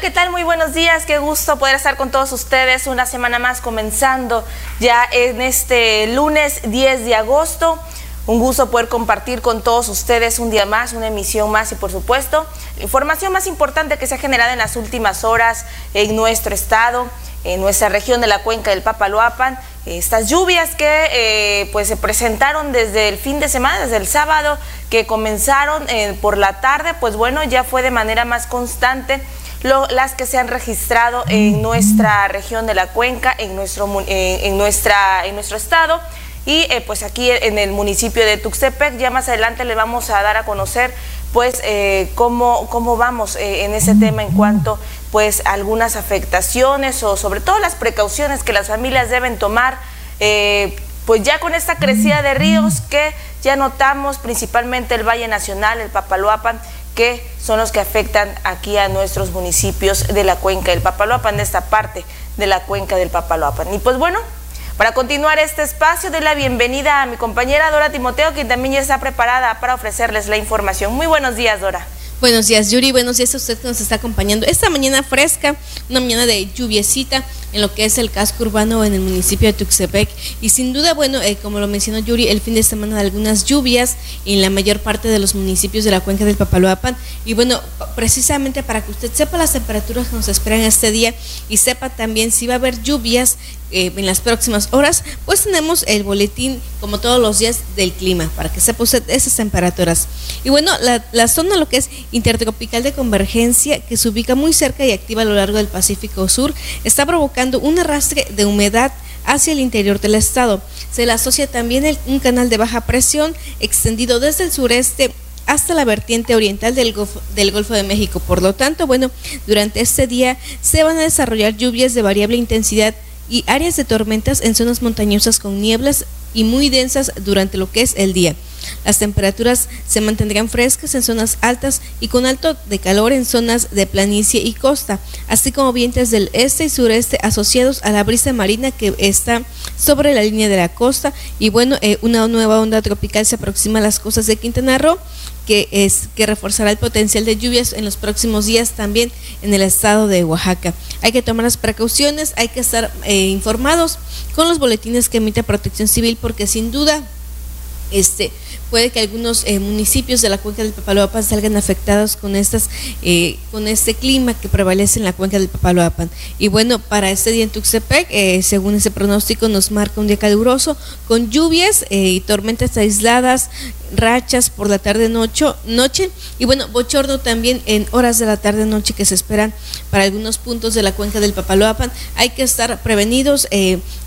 ¿qué tal? Muy buenos días. Qué gusto poder estar con todos ustedes una semana más comenzando ya en este lunes 10 de agosto. Un gusto poder compartir con todos ustedes un día más, una emisión más y por supuesto, la información más importante que se ha generado en las últimas horas en nuestro estado, en nuestra región de la cuenca del Papaloapan. Estas lluvias que eh, pues se presentaron desde el fin de semana, desde el sábado, que comenzaron eh, por la tarde, pues bueno, ya fue de manera más constante las que se han registrado en nuestra región de la cuenca, en nuestro, eh, en nuestra, en nuestro estado. Y eh, pues aquí en el municipio de Tuxtepec, ya más adelante le vamos a dar a conocer pues eh, cómo, cómo vamos en ese tema en cuanto pues algunas afectaciones o sobre todo las precauciones que las familias deben tomar pues ya con esta crecida de ríos que ya notamos principalmente el Valle Nacional, el Papaloapan, que son los que afectan aquí a nuestros municipios de la cuenca del Papaloapan, de esta parte de la cuenca del Papaloapan. Y pues bueno, para continuar este espacio, doy la bienvenida a mi compañera Dora Timoteo, quien también ya está preparada para ofrecerles la información. Muy buenos días, Dora. Buenos días, Yuri. Buenos días a usted que nos está acompañando. Esta mañana fresca, una mañana de lluviecita en lo que es el casco urbano en el municipio de Tuxtepec. Y sin duda, bueno, eh, como lo mencionó Yuri, el fin de semana de algunas lluvias en la mayor parte de los municipios de la cuenca del Papaloapan. Y bueno, precisamente para que usted sepa las temperaturas que nos esperan este día y sepa también si va a haber lluvias eh, en las próximas horas, pues tenemos el boletín, como todos los días, del clima, para que sepa usted esas temperaturas. Y bueno, la, la zona, lo que es intertropical de convergencia, que se ubica muy cerca y activa a lo largo del Pacífico Sur, está provocando un arrastre de humedad hacia el interior del estado. Se le asocia también un canal de baja presión extendido desde el sureste hasta la vertiente oriental del Golfo, del Golfo de México. Por lo tanto, bueno, durante este día se van a desarrollar lluvias de variable intensidad y áreas de tormentas en zonas montañosas con nieblas y muy densas durante lo que es el día. Las temperaturas se mantendrán frescas en zonas altas y con alto de calor en zonas de planicie y costa, así como vientos del este y sureste asociados a la brisa marina que está sobre la línea de la costa. Y bueno, eh, una nueva onda tropical se aproxima a las costas de Quintana Roo que es que reforzará el potencial de lluvias en los próximos días también en el estado de Oaxaca. Hay que tomar las precauciones, hay que estar eh, informados con los boletines que emite Protección Civil porque sin duda este puede que algunos eh, municipios de la cuenca del Papaloapan salgan afectados con estas eh, con este clima que prevalece en la cuenca del Papaloapan. Y bueno, para este día en Tuxtepec, eh, según ese pronóstico, nos marca un día caluroso con lluvias y tormentas aisladas, rachas por la tarde noche, noche y bueno, bochorno también en horas de la tarde noche que se esperan para algunos puntos de la cuenca del Papaloapan. Hay que estar prevenidos.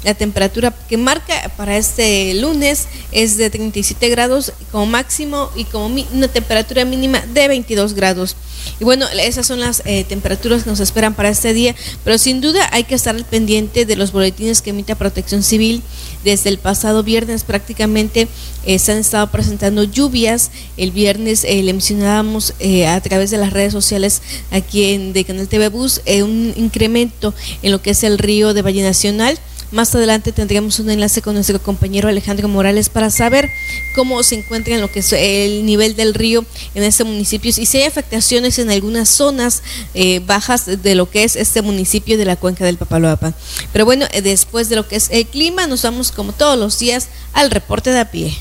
la temperatura que marca para este lunes es de 37 grados como máximo y como una temperatura mínima de 22 grados. Y bueno, esas son las eh, temperaturas que nos esperan para este día, pero sin duda hay que estar al pendiente de los boletines que emite Protección Civil. Desde el pasado viernes prácticamente eh, se han estado presentando lluvias. El viernes eh, le mencionábamos a través de las redes sociales aquí en de Canal TV Bus un incremento en lo que es el río de Valle Nacional. Más adelante tendríamos un enlace con nuestro compañero Alejandro Morales para saber cómo se encuentra en lo que es el nivel del río en este municipio y si hay afectaciones en algunas zonas eh, bajas de lo que es este municipio de la cuenca del Papaloapan. Pero bueno, eh, después de lo que es el clima, nos vamos como todos los días al reporte de a pie.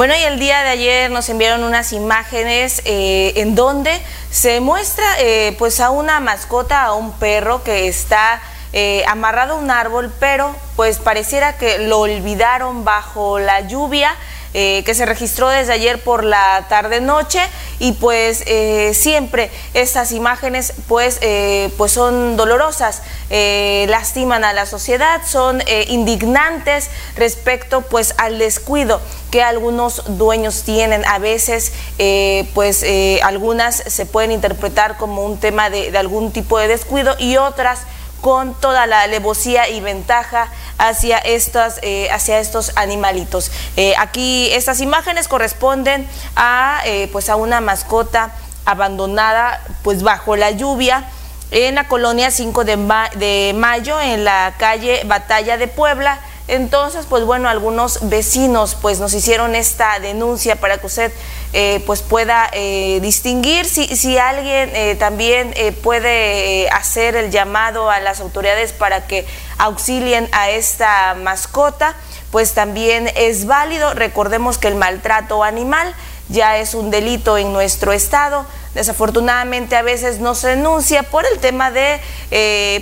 Bueno, y el día de ayer nos enviaron unas imágenes eh, en donde se muestra eh, pues a una mascota, a un perro que está eh, amarrado a un árbol, pero pues pareciera que lo olvidaron bajo la lluvia. Eh, que se registró desde ayer por la tarde-noche y pues eh, siempre estas imágenes pues, eh, pues son dolorosas, lastiman a la sociedad, son indignantes respecto pues al descuido que algunos dueños tienen. A veces pues algunas se pueden interpretar como un tema de, de algún tipo de descuido y otras con toda la alevosía y ventaja hacia, estas, eh, hacia estos animalitos. Eh, aquí estas imágenes corresponden a, eh, pues a una mascota abandonada pues bajo la lluvia en la colonia 5 de, de Mayo, en la calle Batalla de Puebla. Entonces, pues bueno, algunos vecinos pues nos hicieron esta denuncia para que usted eh, pues pueda eh, distinguir si, si alguien eh, también puede hacer el llamado a las autoridades para que auxilien a esta mascota, pues también es válido. Recordemos que el maltrato animal ya es un delito en nuestro estado. Desafortunadamente a veces no se denuncia por el tema de,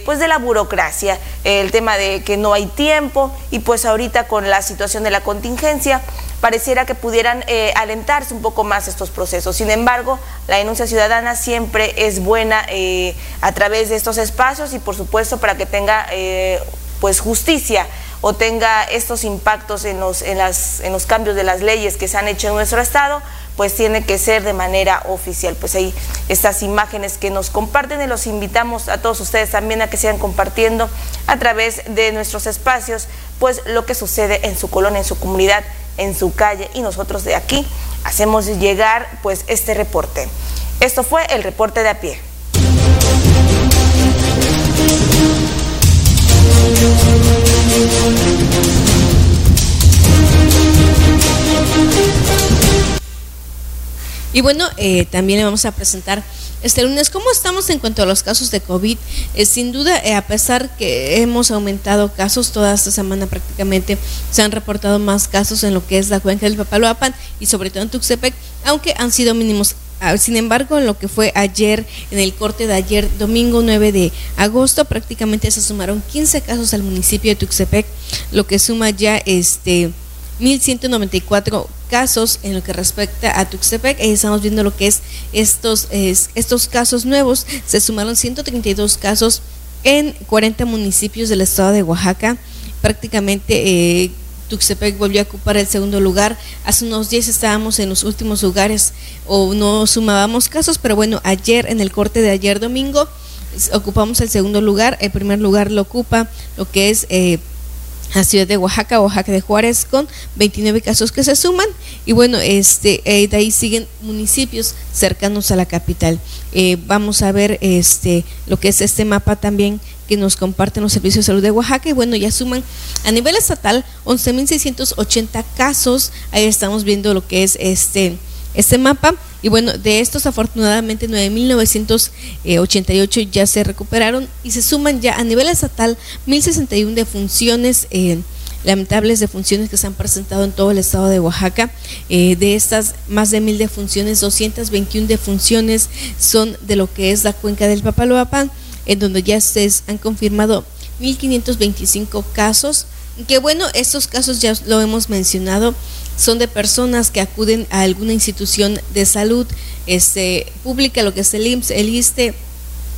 pues de la burocracia, el tema de que no hay tiempo y pues ahorita con la situación de la contingencia pareciera que pudieran eh, alentarse un poco más estos procesos. Sin embargo, la denuncia ciudadana siempre es buena eh, a través de estos espacios y por supuesto para que tenga pues justicia o tenga estos impactos en los, en, las, en los cambios de las leyes que se han hecho en nuestro estado, pues tiene que ser de manera oficial. Pues ahí estas imágenes que nos comparten y los invitamos a todos ustedes también a que sigan compartiendo a través de nuestros espacios, pues lo que sucede en su colonia, en su comunidad, en su calle y nosotros de aquí hacemos llegar pues este reporte. Esto fue el reporte de a pie. Y bueno, eh, también le vamos a presentar este lunes cómo estamos en cuanto a los casos de COVID. Eh, sin duda, eh, a pesar que hemos aumentado casos toda esta semana prácticamente, se han reportado más casos en lo que es la cuenca del Papaloapan y sobre todo en Tuxtepec, aunque han sido mínimos. Ah, sin embargo, en lo que fue ayer, en el corte de ayer, domingo 9 de agosto, prácticamente se sumaron 15 casos al municipio de Tuxtepec, lo que suma ya este 1.194 casos en lo que respecta a Tuxtepec. Ahí estamos viendo lo que es estos, estos casos nuevos. Se sumaron 132 casos en 40 municipios del estado de Oaxaca. Prácticamente eh, Tuxtepec volvió a ocupar el segundo lugar. Hace unos días estábamos en los últimos lugares o no sumábamos casos, pero bueno, ayer en el corte de ayer domingo ocupamos el segundo lugar. El primer lugar lo ocupa lo que es... Eh, la ciudad de Oaxaca, Oaxaca de Juárez, con 29 casos que se suman. Y bueno, este, eh, de ahí siguen municipios cercanos a la capital. Eh, vamos a ver este, lo que es este mapa también que nos comparten los servicios de salud de Oaxaca. Y bueno, ya suman a nivel estatal 11.680 casos. Ahí estamos viendo lo que es este este mapa. Y bueno, de estos afortunadamente 9.988 ya se recuperaron y se suman ya a nivel estatal 1.061 defunciones. Eh, lamentables defunciones que se han presentado en todo el estado de Oaxaca. Eh, de estas más de mil defunciones, 221 defunciones son de lo que es la cuenca del Papaloapan, en donde ya se han confirmado 1.525 casos. Que bueno, estos casos ya lo hemos mencionado, son de personas que acuden a alguna institución de salud este, pública, lo que es el IMSS, el ISTE.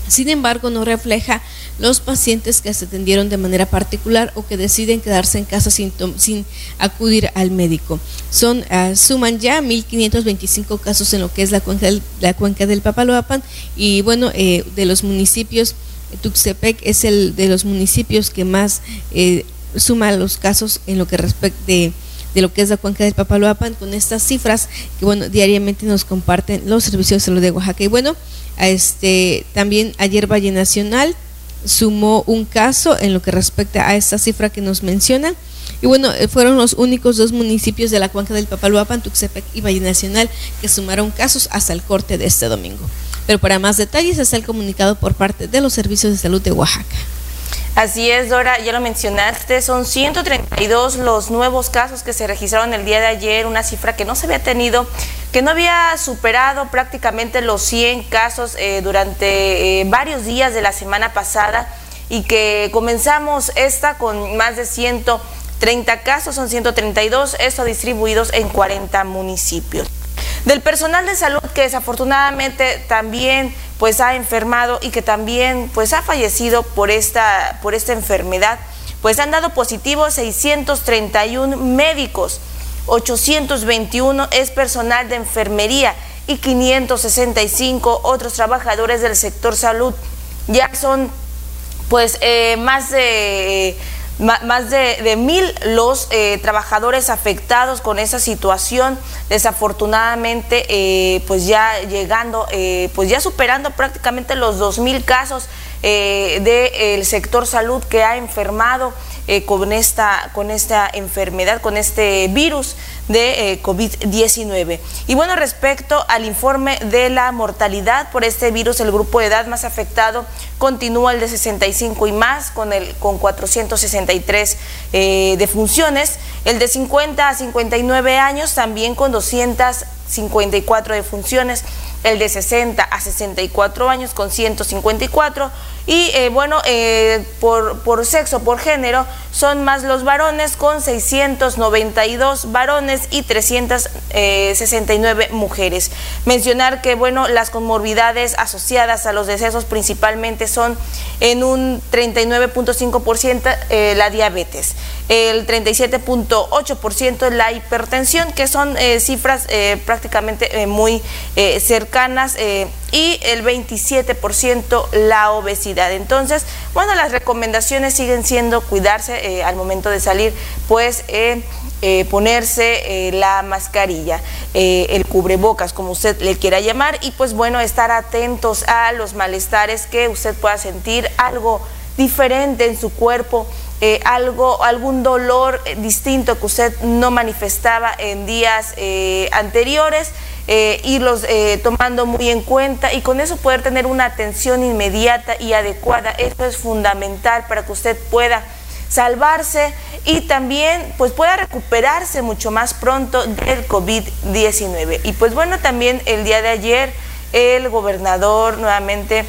Sin embargo, no refleja los pacientes que se atendieron de manera particular o que deciden quedarse en casa sin, sin acudir al médico. Son, uh, suman ya 1.525 casos en lo que es la cuenca la cuenca del Papaloapan y bueno, eh, de los municipios, Tuxtepec es el de los municipios que más eh, suma los casos en lo que respecta de de lo que es la cuenca del Papaloapan con estas cifras que bueno diariamente nos comparten los servicios de salud de Oaxaca y bueno este también ayer Valle Nacional sumó un caso en lo que respecta a esta cifra que nos menciona y bueno, eh, fueron los únicos dos municipios de la cuenca del Papaloapan, Tuxtepec y Valle Nacional que sumaron casos hasta el corte de este domingo. Pero para más detalles está el comunicado por parte de los servicios de salud de Oaxaca. Así es, Dora, ya lo mencionaste, son 132 los nuevos casos que se registraron el día de ayer, una cifra que no se había tenido, que no había superado prácticamente los 100 casos eh, durante eh, varios días de la semana pasada y que comenzamos esta con más de 130 casos, son 132, esto distribuidos en 40 municipios. Del personal de salud que desafortunadamente también pues ha enfermado y que también pues ha fallecido por esta, por esta enfermedad, pues han dado positivo 631 médicos, 821 es personal de enfermería y 565 otros trabajadores del sector salud. Ya son pues eh, más de más de, mil los eh, trabajadores afectados con esa situación, desafortunadamente, eh, pues ya llegando, eh, pues ya superando prácticamente los dos mil casos del sector salud que ha enfermado con, esta, con esta enfermedad, con este virus de eh, COVID-19. Y bueno, respecto al informe de la mortalidad por este virus, el grupo de edad más afectado continúa el de 65 y más, con, el, con 463 eh, defunciones. El de 50 a 59 años también con 254 defunciones el de 60 a 64 años con 154 y eh, bueno, eh, por, por sexo, por género, son más los varones con 692 varones y 369 eh, mujeres. Mencionar que bueno, las conmorbidades asociadas a los decesos principalmente son en un 39.5% la diabetes, el 37.8% la hipertensión, que son cifras prácticamente muy cercanas y el 27% la obesidad. Entonces, bueno, las recomendaciones siguen siendo cuidarse eh, al momento de salir, pues eh, ponerse la mascarilla, el cubrebocas, como usted le quiera llamar, y pues bueno, estar atentos a los malestares que usted pueda sentir, algo diferente en su cuerpo. Algo, algún dolor distinto que usted no manifestaba en días anteriores eh, irlos eh, tomando muy en cuenta y con eso poder tener una atención inmediata y adecuada. Esto es fundamental para que usted pueda salvarse y también pues pueda recuperarse mucho más pronto del COVID-19. Y pues bueno, también el día de ayer el gobernador nuevamente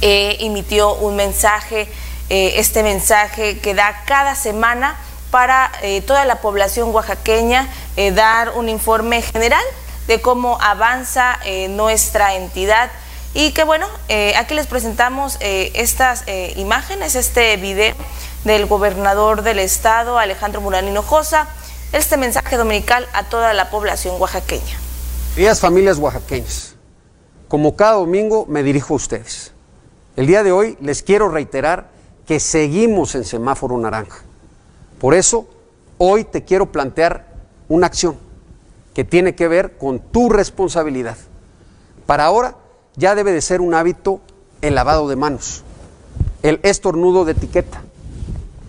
eh, emitió un mensaje, este mensaje que da cada semana para toda la población oaxaqueña, dar un informe general de cómo avanza eh, nuestra entidad. Y que bueno, eh, aquí les presentamos eh, estas imágenes, este video del gobernador del estado, Alejandro Muranino Hinojosa, este mensaje dominical a toda la población oaxaqueña. Días familias oaxaqueñas, como cada domingo me dirijo a ustedes. El día de hoy les quiero reiterar que seguimos en semáforo naranja. Por eso, hoy te quiero plantear una acción que tiene que ver con tu responsabilidad. Para ahora ya debe de ser un hábito el lavado de manos, el estornudo de etiqueta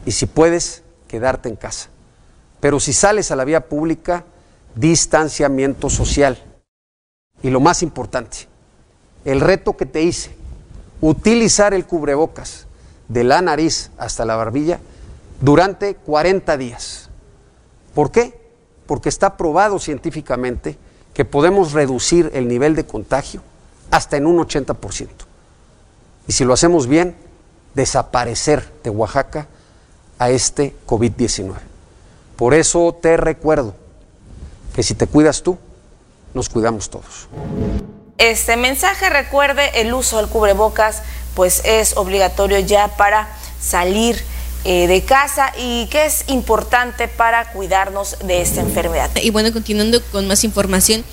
y si puedes, quedarte en casa. Pero si sales a la vía pública, distanciamiento social. Y lo más importante, el reto que te hice, utilizar el cubrebocas de la nariz hasta la barbilla durante 40 días. ¿Por qué? porque está probado científicamente que podemos reducir el nivel de contagio hasta en un 80%. Y si lo hacemos bien, desaparecer de Oaxaca a este COVID-19. Por eso te recuerdo que si te cuidas tú, nos cuidamos todos. Este mensaje recuerde el uso del cubrebocas, pues es obligatorio ya para salir eh, de casa y que es importante para cuidarnos de esta enfermedad. Y bueno, continuando con más información,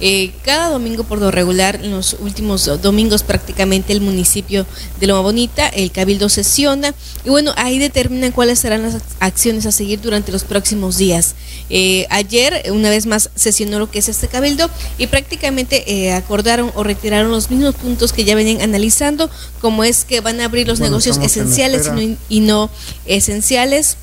eh, cada domingo por lo regular, en los últimos domingos prácticamente el municipio de Loma Bonita, el Cabildo sesiona y bueno, ahí determinan cuáles serán las acciones a seguir durante los próximos días. Eh, ayer, una vez más, sesionó lo que es este Cabildo y prácticamente acordaron o retiraron los mismos puntos que ya venían analizando, como es que van a abrir los negocios esenciales y no esenciales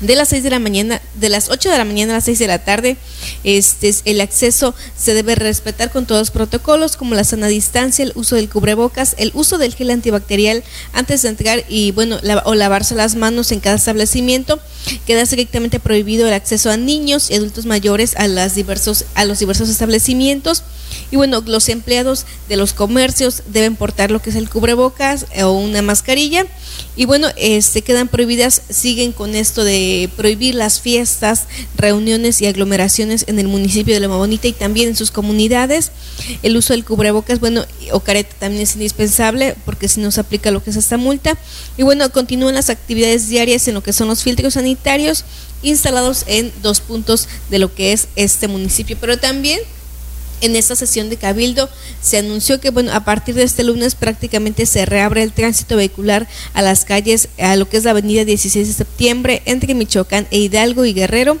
de las 6 de la mañana, de las 8 de la mañana a las 6 de la tarde. Este el acceso se debe respetar con todos los protocolos como la sana distancia, el uso del cubrebocas, el uso del gel antibacterial antes de entrar y bueno, o lavarse las manos en cada establecimiento. Queda estrictamente prohibido el acceso a niños y adultos mayores a las diversos a los diversos establecimientos. Y bueno, los empleados de los comercios deben portar lo que es el cubrebocas o una mascarilla. Y bueno, este, quedan prohibidas, siguen con esto de prohibir las fiestas, reuniones y aglomeraciones en el municipio de Loma Bonita y también en sus comunidades. El uso del cubrebocas, bueno, o careta también es indispensable porque si no se aplica lo que es esta multa. Y bueno, continúan las actividades diarias en lo que son los filtros sanitarios instalados en dos puntos de lo que es este municipio. Pero también en esta sesión de Cabildo se anunció que bueno, a partir de este lunes prácticamente se reabre el tránsito vehicular a las calles, a lo que es la avenida 16 de septiembre, entre Michoacán e Hidalgo y Guerrero,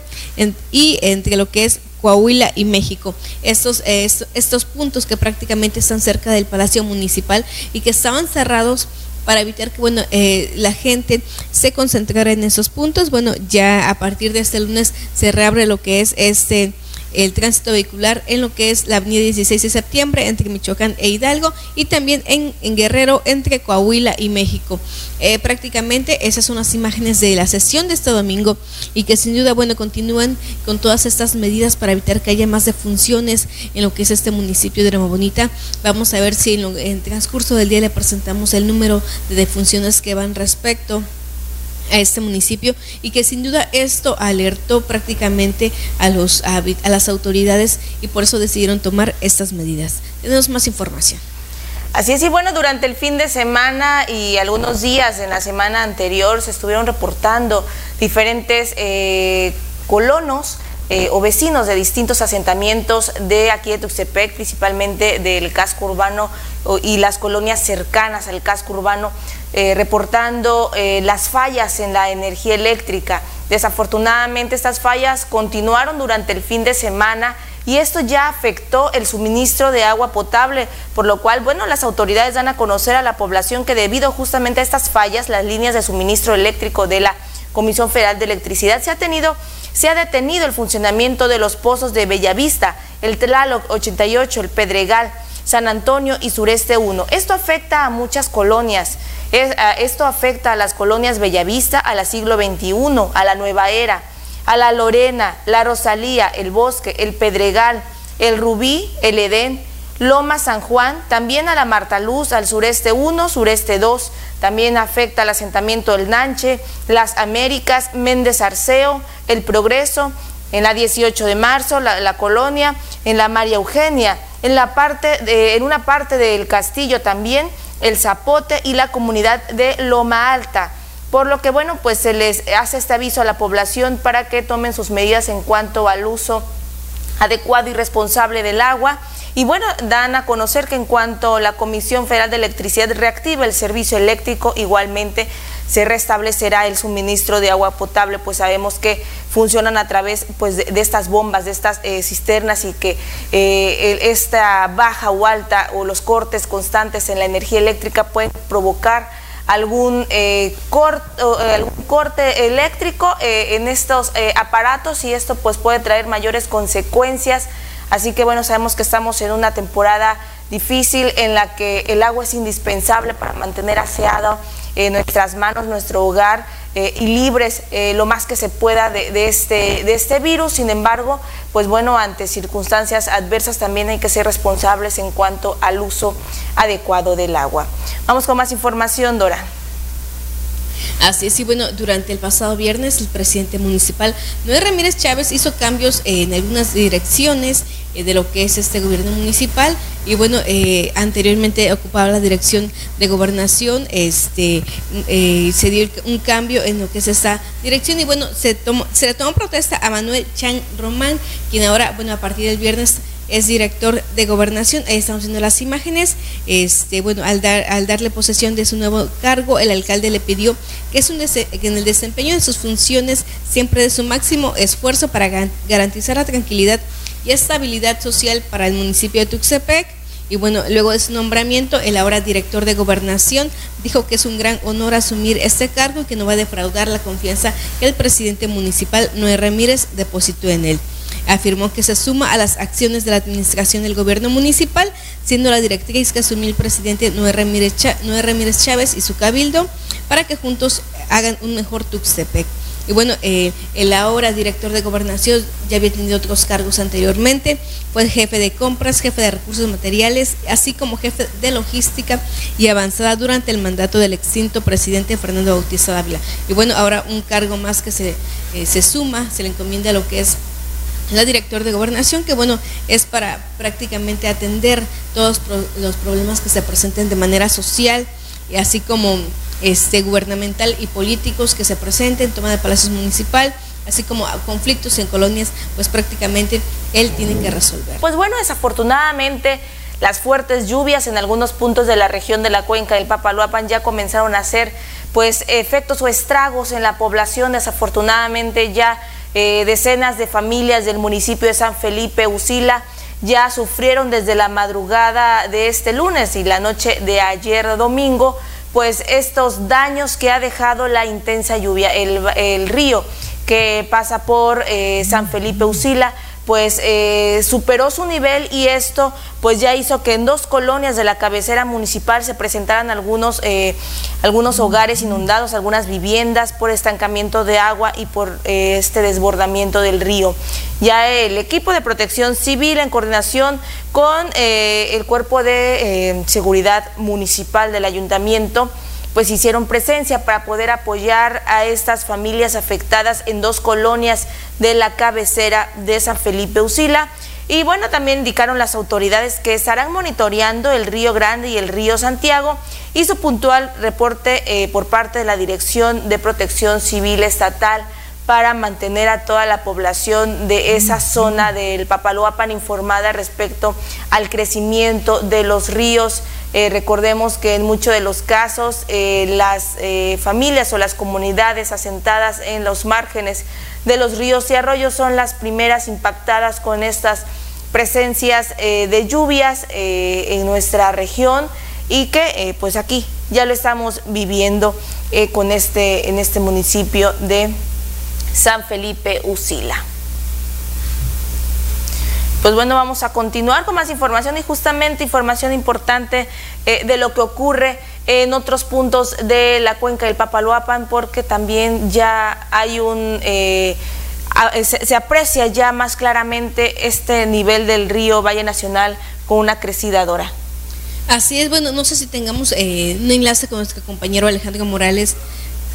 y entre lo que es Coahuila y México. Estos, estos puntos que prácticamente están cerca del Palacio Municipal y que estaban cerrados para evitar que bueno eh, la gente se concentrara en esos puntos. Bueno, ya a partir de este lunes se reabre lo que es este el tránsito vehicular en lo que es la avenida 16 de septiembre entre Michoacán e Hidalgo y también en, Guerrero entre Coahuila y México. Eh, prácticamente esas son las imágenes de la sesión de este domingo y que sin duda, bueno, continúan con todas estas medidas para evitar que haya más defunciones en lo que es este municipio de Roma Bonita. Vamos a ver si en, el transcurso del día le presentamos el número de defunciones que van respecto a este municipio y que sin duda esto alertó prácticamente a, los, a, las autoridades y por eso decidieron tomar estas medidas. Tenemos más información. Así es, y bueno, durante el fin de semana y algunos días en la semana anterior se estuvieron reportando diferentes eh, colonos eh, o vecinos de distintos asentamientos de aquí de Tuxtepec, principalmente del casco urbano y las colonias cercanas al casco urbano, eh, reportando eh, las fallas en la energía eléctrica. Desafortunadamente estas fallas continuaron durante el fin de semana y esto ya afectó el suministro de agua potable, por lo cual, bueno, las autoridades dan a conocer a la población que debido justamente a estas fallas, las líneas de suministro eléctrico de la Comisión Federal de Electricidad se ha tenido se ha detenido el funcionamiento de los pozos de Bellavista, el Tlaloc 88, el Pedregal, San Antonio y Sureste 1. Esto afecta a muchas colonias. Esto afecta a las colonias Bellavista, a la siglo XXI, a la Nueva Era, a la Lorena, la Rosalía, el Bosque, el Pedregal, el Rubí, el Edén, Loma San Juan, también a la Marta Luz, al sureste 1, sureste 2, también afecta al asentamiento del Nanche, las Américas, Méndez Arceo, el Progreso, en la 18 de marzo, la, colonia, en la María Eugenia, en, en una parte del castillo también, el Zapote y la comunidad de Loma Alta. Por lo que, bueno, pues se les hace este aviso a la población para que tomen sus medidas en cuanto al uso adecuado y responsable del agua. Y bueno, dan a conocer que en cuanto la Comisión Federal de Electricidad reactiva el servicio eléctrico, igualmente se restablecerá el suministro de agua potable, pues sabemos que funcionan a través pues, de, estas bombas, de estas eh, cisternas y que eh, esta baja o alta o los cortes constantes en la energía eléctrica pueden provocar algún, eh, algún corte eléctrico en estos aparatos y esto pues puede traer mayores consecuencias. Así que bueno, sabemos que estamos en una temporada difícil en la que el agua es indispensable para mantener aseado nuestras manos, nuestro hogar eh, y libres eh, lo más que se pueda de, este, de este virus. Sin embargo, pues bueno, ante circunstancias adversas también hay que ser responsables en cuanto al uso adecuado del agua. Vamos con más información, Dora. Así es, y bueno, durante el pasado viernes el presidente municipal Noé Ramírez Chávez hizo cambios en algunas direcciones eh, de lo que es este gobierno municipal y bueno, eh, anteriormente ocupaba la dirección de gobernación, este, eh, se dio un cambio en lo que es esta dirección y bueno, se, se le tomó protesta a Manuel Chan Román, quien ahora, bueno, a partir del viernes es director de gobernación. Ahí estamos viendo las imágenes. Este, bueno, al, dar, al darle posesión de su nuevo cargo, el alcalde le pidió que, es un que en el desempeño de sus funciones siempre de su máximo esfuerzo para garantizar la tranquilidad y estabilidad social para el municipio de Tuxtepec. Y bueno, luego de su nombramiento, el ahora director de gobernación dijo que es un gran honor asumir este cargo y que no va a defraudar la confianza que el presidente municipal Noé Ramírez depositó en él. Afirmó que se suma a las acciones de la administración del gobierno municipal, siendo la directriz que asumió el presidente Noé Ramírez, Chávez y su cabildo para que juntos hagan un mejor Tuxtepec. Y bueno, eh, el ahora director de gobernación ya había tenido otros cargos anteriormente, fue jefe de compras, jefe de recursos materiales, así como jefe de logística y avanzada durante el mandato del extinto presidente Fernando Bautista Dávila. Y bueno, ahora un cargo más que se, eh, se suma, se le encomienda lo que es la director de gobernación, que bueno, es para prácticamente atender todos los problemas que se presenten de manera social, y así como este, gubernamental y políticos que se presenten, toma de palacios municipal, así como conflictos en colonias, pues prácticamente él tiene que resolver. Pues bueno, desafortunadamente las fuertes lluvias en algunos puntos de la región de la cuenca del Papaloapan ya comenzaron a hacer pues efectos o estragos en la población. Desafortunadamente ya eh, decenas de familias del municipio de San Felipe Usila ya sufrieron desde la madrugada de este lunes y la noche de ayer domingo pues estos daños que ha dejado la intensa lluvia. El, río que pasa por eh, San Felipe Usila pues eh, superó su nivel y esto pues ya hizo que en dos colonias de la cabecera municipal se presentaran algunos, eh, algunos hogares inundados, algunas viviendas por estancamiento de agua y por eh, este desbordamiento del río. Ya el equipo de protección civil en coordinación con el cuerpo de seguridad municipal del ayuntamiento pues hicieron presencia para poder apoyar a estas familias afectadas en dos colonias de la cabecera de San Felipe Usila. Y bueno, también indicaron las autoridades que estarán monitoreando el Río Grande y el Río Santiago. Hizo puntual reporte eh, por parte de la Dirección de Protección Civil Estatal para mantener a toda la población de esa zona del Papaloapan informada respecto al crecimiento de los ríos eh, recordemos que en muchos de los casos eh, las eh, familias o las comunidades asentadas en los márgenes de los ríos y arroyos son las primeras impactadas con estas presencias de lluvias en nuestra región y que pues aquí ya lo estamos viviendo con este, en este municipio de San Felipe Usila. Pues bueno, vamos a continuar con más información y justamente información importante eh, de lo que ocurre en otros puntos de la cuenca del Papaloapan, porque también ya hay un... Eh, se, aprecia ya más claramente este nivel del río Valle Nacional con una crecida dora. Así es, bueno, no sé si tengamos eh, un enlace con nuestro compañero Alejandro Morales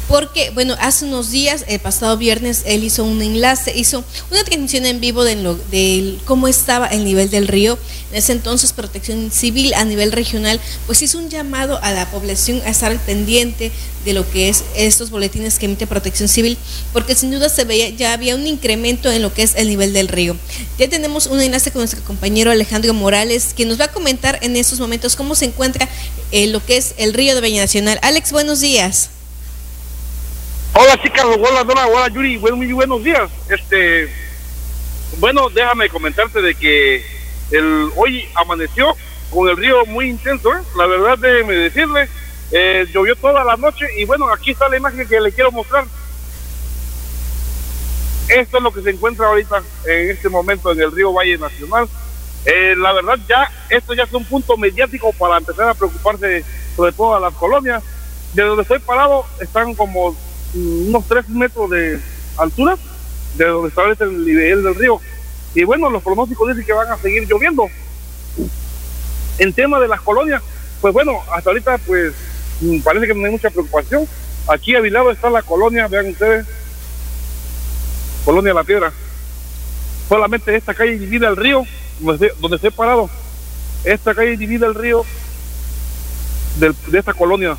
porque, bueno, hace unos días, el pasado viernes, él hizo un enlace, hizo una transmisión en vivo de, lo, de cómo estaba el nivel del río. En ese entonces, Protección Civil a nivel regional, pues hizo un llamado a la población a estar pendiente de lo que es estos boletines que emite Protección Civil, porque sin duda se veía, ya había un incremento en lo que es el nivel del río. Ya tenemos un enlace con nuestro compañero Alejandro Morales, que nos va a comentar en estos momentos cómo se encuentra eh, lo que es el río de Bella Nacional. Alex, buenos días. Chicas, hola Dora, hola Yuri, muy buenos días. Este, bueno, déjame comentarte de que el hoy amaneció con el río muy intenso, ¿eh? la verdad déjeme decirle, eh, llovió toda la noche y bueno, aquí está la imagen que le quiero mostrar. Esto es lo que se encuentra ahorita en este momento en el río Valle Nacional. Eh, la verdad ya, esto ya es un punto mediático para empezar a preocuparse sobre todo a las colonias. De donde estoy parado están como unos 3 metros de altura de donde está el nivel del río. Y bueno, los pronósticos dicen que van a seguir lloviendo. En tema de las colonias, pues bueno, hasta ahorita pues mm, parece que no hay mucha preocupación. Aquí a mi lado está la colonia, vean ustedes, Colonia La Piedra. Solamente esta calle divide el río, donde, donde estoy parado. Esta calle divide el río de esta colonia,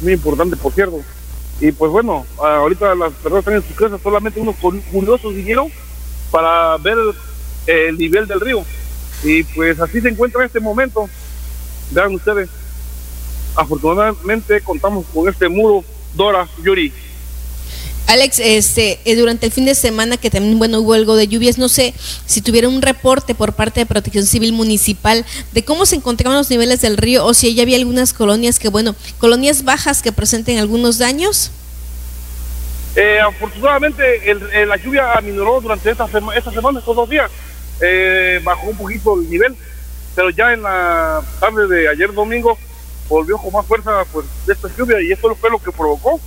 muy importante por cierto. Y pues bueno, ahorita las personas están en sus casas, solamente unos curiosos vinieron para ver el, nivel del río. Y pues así se encuentra en este momento. Vean ustedes, afortunadamente contamos con este muro Dora Yuri. Alex, este, eh, durante el fin de semana que también bueno hubo algo de lluvias, no sé si tuviera un reporte por parte de Protección Civil Municipal de cómo se encontraban los niveles del río o si ya había algunas colonias que, bueno, colonias bajas que presenten algunos daños. Eh, afortunadamente la lluvia aminoró durante esta, esta semana, estos dos días, eh, bajó un poquito el nivel, pero ya en la tarde de ayer domingo volvió con más fuerza pues esta lluvia y esto fue lo que provocó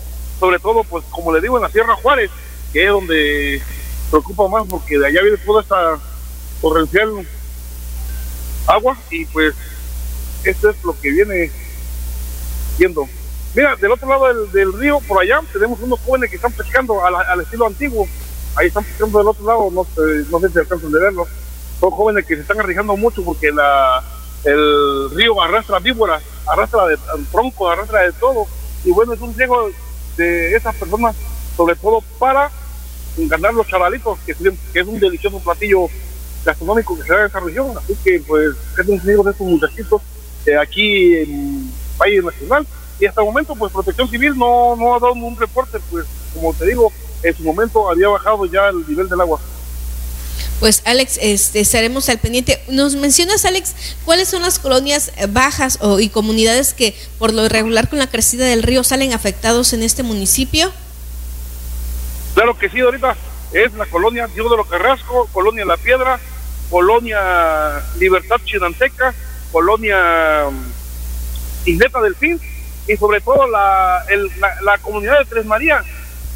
sobre todo, pues como le digo, en la Sierra Juárez, que es donde preocupa más porque de allá viene toda esta torrencial agua y pues esto es lo que viene viendo. Mira, del otro lado del, río, por allá, tenemos unos jóvenes que están pescando al, estilo antiguo. Ahí están pescando del otro lado, no, no sé si alcanzan de verlo. Son jóvenes que se están arriesgando mucho porque la, el río arrastra víboras, arrastra de, tronco, arrastra de todo. Y bueno, es un riesgo de esas personas, sobre todo para ganar los chavalitos, que, es un delicioso platillo gastronómico que se da en esa región. Así que, pues, que de estos muchachitos eh, aquí en Valle Nacional. Y hasta el momento, pues, Protección Civil no, no ha dado un reporte, pues, como te digo, en su momento había bajado ya el nivel del agua. Pues Alex, este, estaremos al pendiente. Nos mencionas, Alex, cuáles son las colonias bajas o, y comunidades que por lo irregular con la crecida del río salen afectados en este municipio. Claro que sí, ahorita es la colonia los Carrasco, colonia La Piedra, colonia Libertad Chinanteca, colonia mm, Isleta del Fin y sobre todo la, la comunidad de Tres Marías,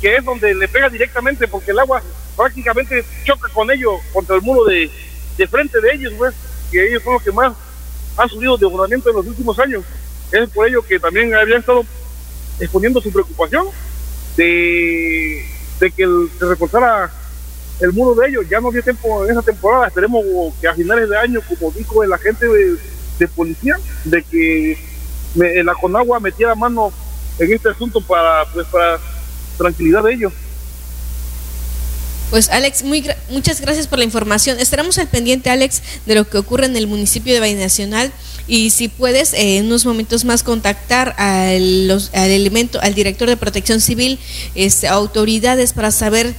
que es donde le pega directamente porque el agua prácticamente choca con ellos contra el muro de, de frente de ellos, pues, que ellos son los que más han subido de ordenamiento en los últimos años. Es por ello que también habían estado exponiendo su preocupación de, que se recortara el muro de ellos. Ya no dio tiempo en esa temporada. Esperemos que a finales de año, como dijo el agente de, de policía, de que la Conagua metiera mano en este asunto para, pues, para tranquilidad de ellos. Pues Alex, muy, muchas gracias por la información. Estaremos al pendiente, Alex, de lo que ocurre en el municipio de Valle Nacional y si puedes eh, en unos momentos más contactar al, elemento, al director de Protección Civil, este, autoridades para saber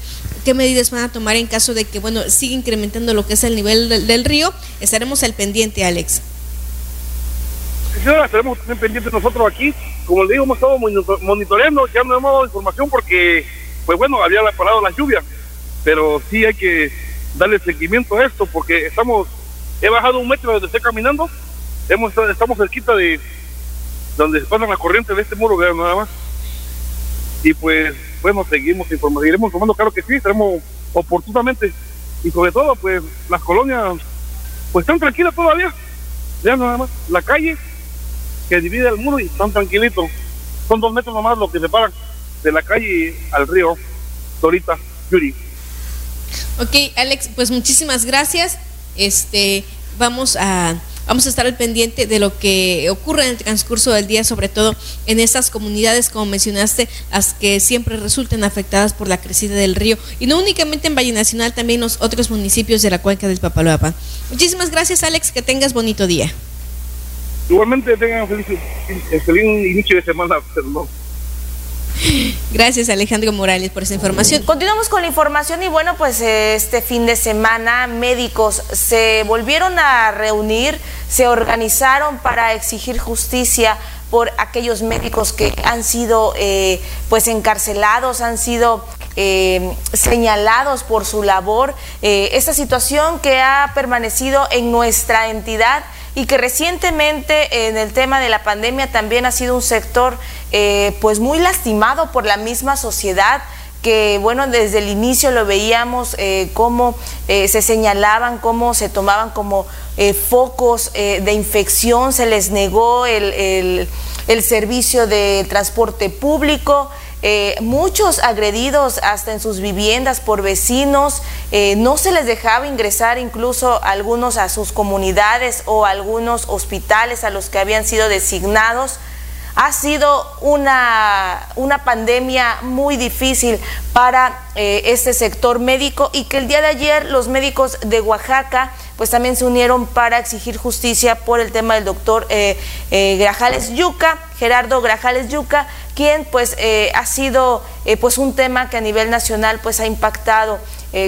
qué medidas van a tomar en caso de que bueno siga incrementando lo que es el nivel del, río. Estaremos al pendiente, Alex. Sí, estaremos también pendientes nosotros aquí. Como le digo, hemos estado monitoreando, ya no hemos dado información porque, pues bueno, había parado la lluvia pero sí hay que darle seguimiento a esto porque estamos, he bajado un metro donde estoy caminando, hemos, estamos cerquita de donde se pasa la corriente de este muro, nada más. Y pues, bueno, seguimos informando, seguiremos informando, claro que sí, estaremos oportunamente. Y sobre todo, pues, las colonias, pues están tranquilas todavía. Vean nada más, la calle que divide el muro y están tranquilitos. Son dos metros nomás lo que separan de la calle al río. Dorita, Yuri. Ok, Alex, pues muchísimas gracias. Este, vamos a vamos a estar al pendiente de lo que ocurre en el transcurso del día, sobre todo en estas comunidades, como mencionaste, las que siempre resultan afectadas por la crecida del río, y no únicamente en Valle Nacional, también en los otros municipios de la cuenca del Papaloapan. Muchísimas gracias, Alex, que tengas bonito día. Igualmente tengan feliz, feliz inicio de semana. Perdón. Gracias Alejandro Morales por esa información. Continuamos con la información y bueno, pues este fin de semana médicos se volvieron a reunir, se organizaron para exigir justicia por aquellos médicos que han sido eh, pues encarcelados, han sido eh, señalados por su labor. Eh, esta situación que ha permanecido en nuestra entidad y que recientemente en el tema de la pandemia también ha sido un sector eh, pues muy lastimado por la misma sociedad que bueno, desde el inicio lo veíamos eh, cómo eh, se señalaban, cómo se tomaban como focos de infección, se les negó el, el servicio de transporte público, eh, muchos agredidos hasta en sus viviendas por vecinos, eh, no se les dejaba ingresar incluso algunos a sus comunidades o algunos hospitales a los que habían sido designados. Ha sido una, una pandemia muy difícil para eh, este sector médico y que el día de ayer los médicos de Oaxaca pues también se unieron para exigir justicia por el tema del doctor eh, eh, Grajales Yuca, Gerardo Grajales Yuca, quien pues ha sido pues un tema que a nivel nacional pues ha impactado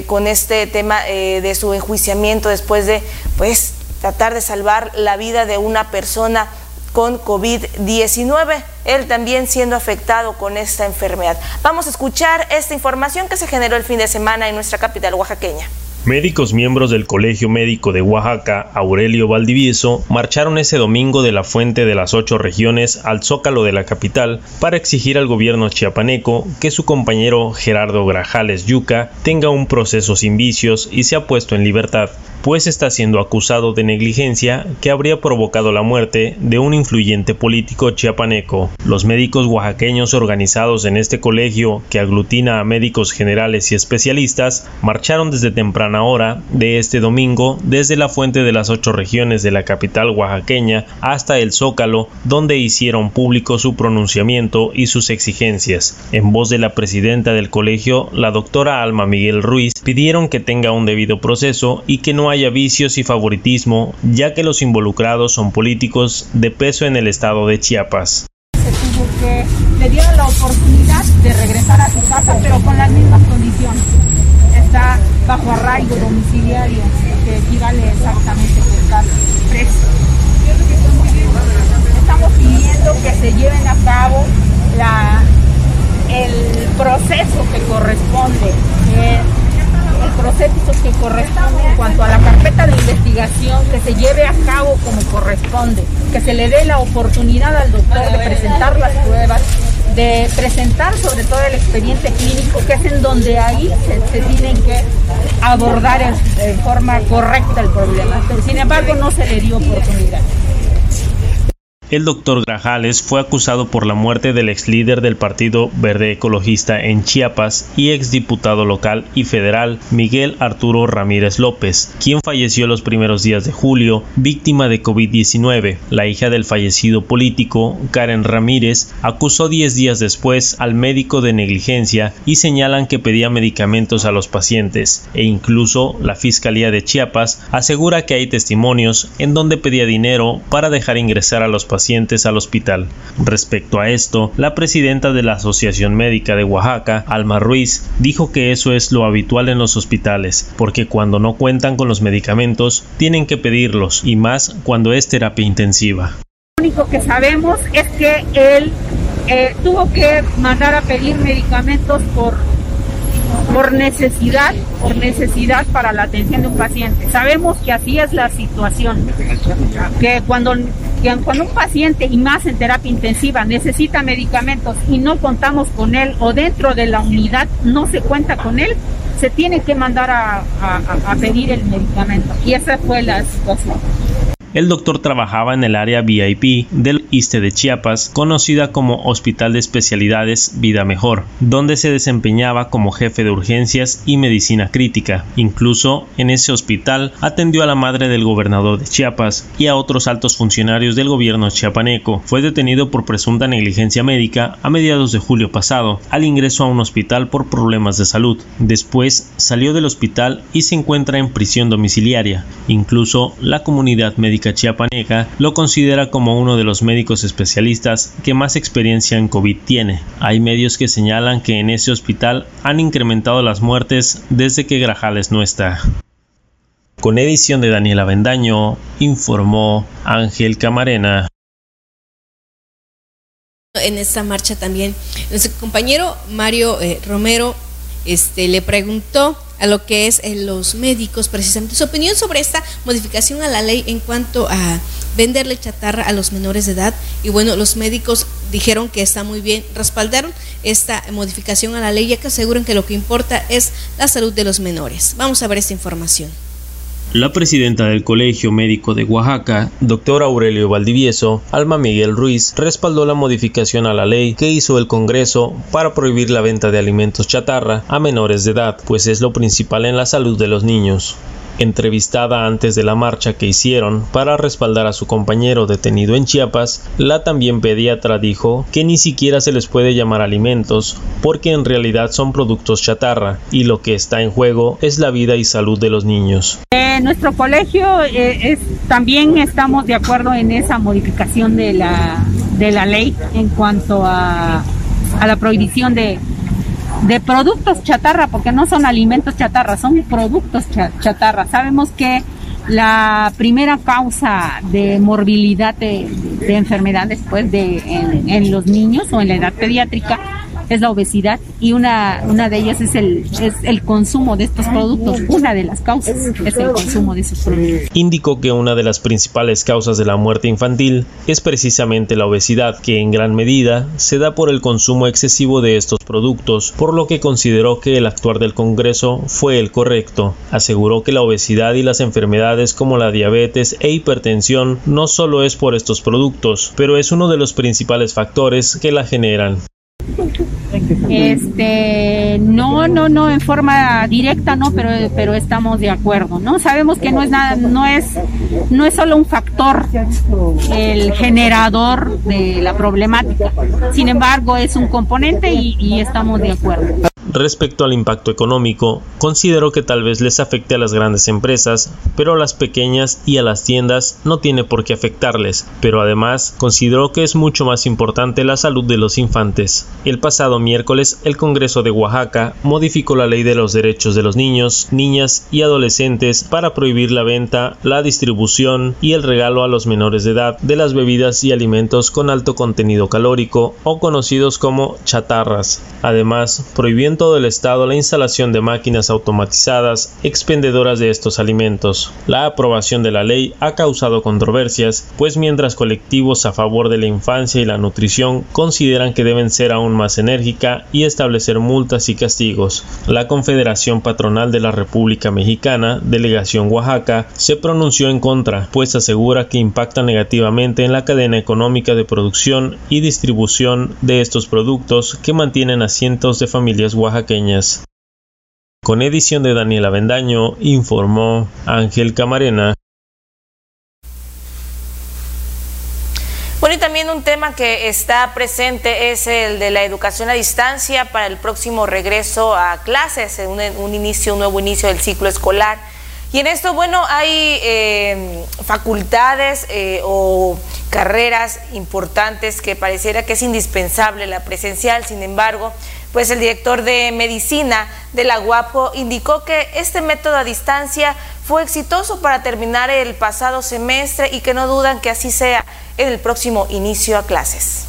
con este tema de su enjuiciamiento después de pues tratar de salvar la vida de una persona con COVID-19, él también siendo afectado con esta enfermedad. Vamos a escuchar esta información que se generó el fin de semana en nuestra capital oaxaqueña. Médicos miembros del Colegio Médico de Oaxaca, Aurelio Valdivieso, marcharon ese domingo de la Fuente de las Ocho Regiones al Zócalo de la capital para exigir al gobierno chiapaneco que su compañero Gerardo Grajales Yuca tenga un proceso sin vicios y sea puesto en libertad. Pues está siendo acusado de negligencia que habría provocado la muerte de un influyente político chiapaneco. Los médicos oaxaqueños organizados en este colegio, que aglutina a médicos generales y especialistas, marcharon desde temprana hora de este domingo desde la fuente de las ocho regiones de la capital oaxaqueña hasta el Zócalo, donde hicieron público su pronunciamiento y sus exigencias. En voz de la presidenta del colegio, la doctora Alma Miguel Ruiz, pidieron que tenga un debido proceso y que no haya vicios y favoritismo, ya que los involucrados son políticos de peso en el estado de Chiapas. Se tuvo que, le dieron la oportunidad de regresar a su casa, pero con las mismas condiciones. Está bajo arraigo domiciliario, que equivale exactamente a estar preso. Estamos pidiendo que se lleven a cabo el proceso que corresponde. El proceso que corresponde en cuanto a la carpeta de investigación, que se lleve a cabo como corresponde, que se le dé la oportunidad al doctor de presentar las pruebas, de presentar sobre todo el expediente clínico, que es en donde ahí se, tienen que abordar en, forma correcta el problema. Sin embargo, no se le dio oportunidad. El doctor Grajales fue acusado por la muerte del ex líder del Partido Verde Ecologista en Chiapas y ex diputado local y federal Miguel Arturo Ramírez López, quien falleció los primeros días de julio víctima de COVID-19. La hija del fallecido político, Karen Ramírez, acusó 10 días después al médico de negligencia y señalan que pedía medicamentos a los pacientes e incluso la Fiscalía de Chiapas asegura que hay testimonios en donde pedía dinero para dejar ingresar a los pacientes pacientes al hospital. Respecto a esto, la presidenta de la Asociación Médica de Oaxaca, Alma Ruiz, dijo que eso es lo habitual en los hospitales, porque cuando no cuentan con los medicamentos, tienen que pedirlos, y más cuando es terapia intensiva. Lo único que sabemos es que él eh, tuvo que mandar a pedir medicamentos por por necesidad, por necesidad para la atención de un paciente. Sabemos que así es la situación, que cuando, que cuando un paciente, y más en terapia intensiva, necesita medicamentos y no contamos con él o dentro de la unidad no se cuenta con él, se tiene que mandar a, a, a pedir el medicamento. Y esa fue la situación. El doctor trabajaba en el área VIP del ISTE de Chiapas, conocida como Hospital de Especialidades Vida Mejor, donde se desempeñaba como jefe de urgencias y medicina crítica. Incluso en ese hospital atendió a la madre del gobernador de Chiapas y a otros altos funcionarios del gobierno chiapaneco. Fue detenido por presunta negligencia médica a mediados de julio pasado, al ingreso a un hospital por problemas de salud. Después salió del hospital y se encuentra en prisión domiciliaria. Incluso la comunidad médica chiapaneca lo considera como uno de los médicos especialistas que más experiencia en COVID tiene. Hay medios que señalan que en ese hospital han incrementado las muertes desde que Grajales no está. Con edición de Daniela Bendaño, informó Ángel Camarena. En esta marcha también, nuestro compañero Mario eh, Romero este, le preguntó a lo que es eh, los médicos precisamente. Su opinión sobre esta modificación a la ley en cuanto a venderle chatarra a los menores de edad. Y bueno los médicos dijeron que está muy bien respaldaron esta modificación a la ley ya que aseguran que lo que importa es la salud de los menores. Vamos a ver esta información la presidenta del Colegio Médico de Oaxaca, doctor Aurelio Valdivieso, Alma Miguel Ruiz, respaldó la modificación a la ley que hizo el Congreso para prohibir la venta de alimentos chatarra a menores de edad, pues es lo principal en la salud de los niños entrevistada antes de la marcha que hicieron para respaldar a su compañero detenido en Chiapas, la también pediatra dijo que ni siquiera se les puede llamar alimentos porque en realidad son productos chatarra y lo que está en juego es la vida y salud de los niños. En nuestro colegio eh, también estamos de acuerdo en esa modificación de la, de la ley en cuanto a, a la prohibición de, de productos chatarra, porque no son alimentos chatarra, son productos chatarra. Sabemos que la primera causa de morbilidad de, de enfermedades pues, de, en, en, los niños o en la edad pediátrica es la obesidad y una, una de ellas es el, es el consumo de estos productos. Una de las causas es el consumo de esos productos. Indicó que una de las principales causas de la muerte infantil es precisamente la obesidad, que en gran medida se da por el consumo excesivo de estos productos, por lo que consideró que el actuar del Congreso fue el correcto. Aseguró que la obesidad y las enfermedades como la diabetes e hipertensión no solo es por estos productos, pero es uno de los principales factores que la generan. Este, no, no, no, en forma directa no, pero, pero estamos de acuerdo, ¿no? Sabemos que no es nada, no es, no es solo un factor el generador de la problemática. Sin embargo, es un componente y, y estamos de acuerdo. Respecto al impacto económico, considero que tal vez les afecte a las grandes empresas, pero a las pequeñas y a las tiendas no tiene por qué afectarles, pero además considero que es mucho más importante la salud de los infantes. El pasado miércoles, el Congreso de Oaxaca modificó la ley de los derechos de los niños, niñas y adolescentes para prohibir la venta, la distribución y el regalo a los menores de edad de las bebidas y alimentos con alto contenido calórico o conocidos como chatarras. Además, prohibió en todo el estado la instalación de máquinas automatizadas expendedoras de estos alimentos. La aprobación de la ley ha causado controversias, pues mientras colectivos a favor de la infancia y la nutrición consideran que deben ser aún más enérgica y establecer multas y castigos, la Confederación Patronal de la República Mexicana, Delegación Oaxaca, se pronunció en contra, pues asegura que impacta negativamente en la cadena económica de producción y distribución de estos productos que mantienen a cientos de familias oaxaqueñas. Con edición de Daniela Vendaño, informó Ángel Camarena. Bueno, y también un tema que está presente es el de la educación a distancia para el próximo regreso a clases, un, un inicio, un nuevo inicio del ciclo escolar. Y en esto, bueno, hay eh, facultades eh, o carreras importantes que pareciera que es indispensable la presencial, sin embargo, pues el director de medicina de la UAPO indicó que este método a distancia fue exitoso para terminar el pasado semestre y que no dudan que así sea en el próximo inicio a clases.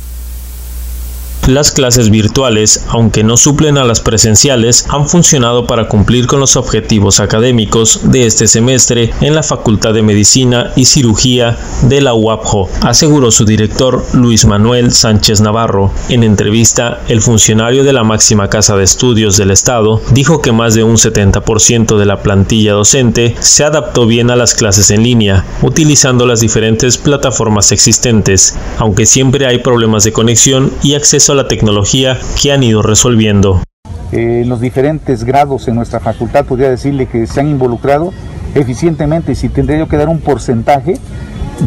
Las clases virtuales, aunque no suplen a las presenciales, han funcionado para cumplir con los objetivos académicos de este semestre en la Facultad de Medicina y Cirugía de la UAPJO, aseguró su director Luis Manuel Sánchez Navarro. En entrevista, el funcionario de la máxima casa de estudios del Estado dijo que más de un 70% de la plantilla docente se adaptó bien a las clases en línea, utilizando las diferentes plataformas existentes, aunque siempre hay problemas de conexión y acceso a la tecnología que han ido resolviendo. Eh, los diferentes grados en nuestra facultad podría decirle que se han involucrado eficientemente. Si tendría yo que dar un porcentaje,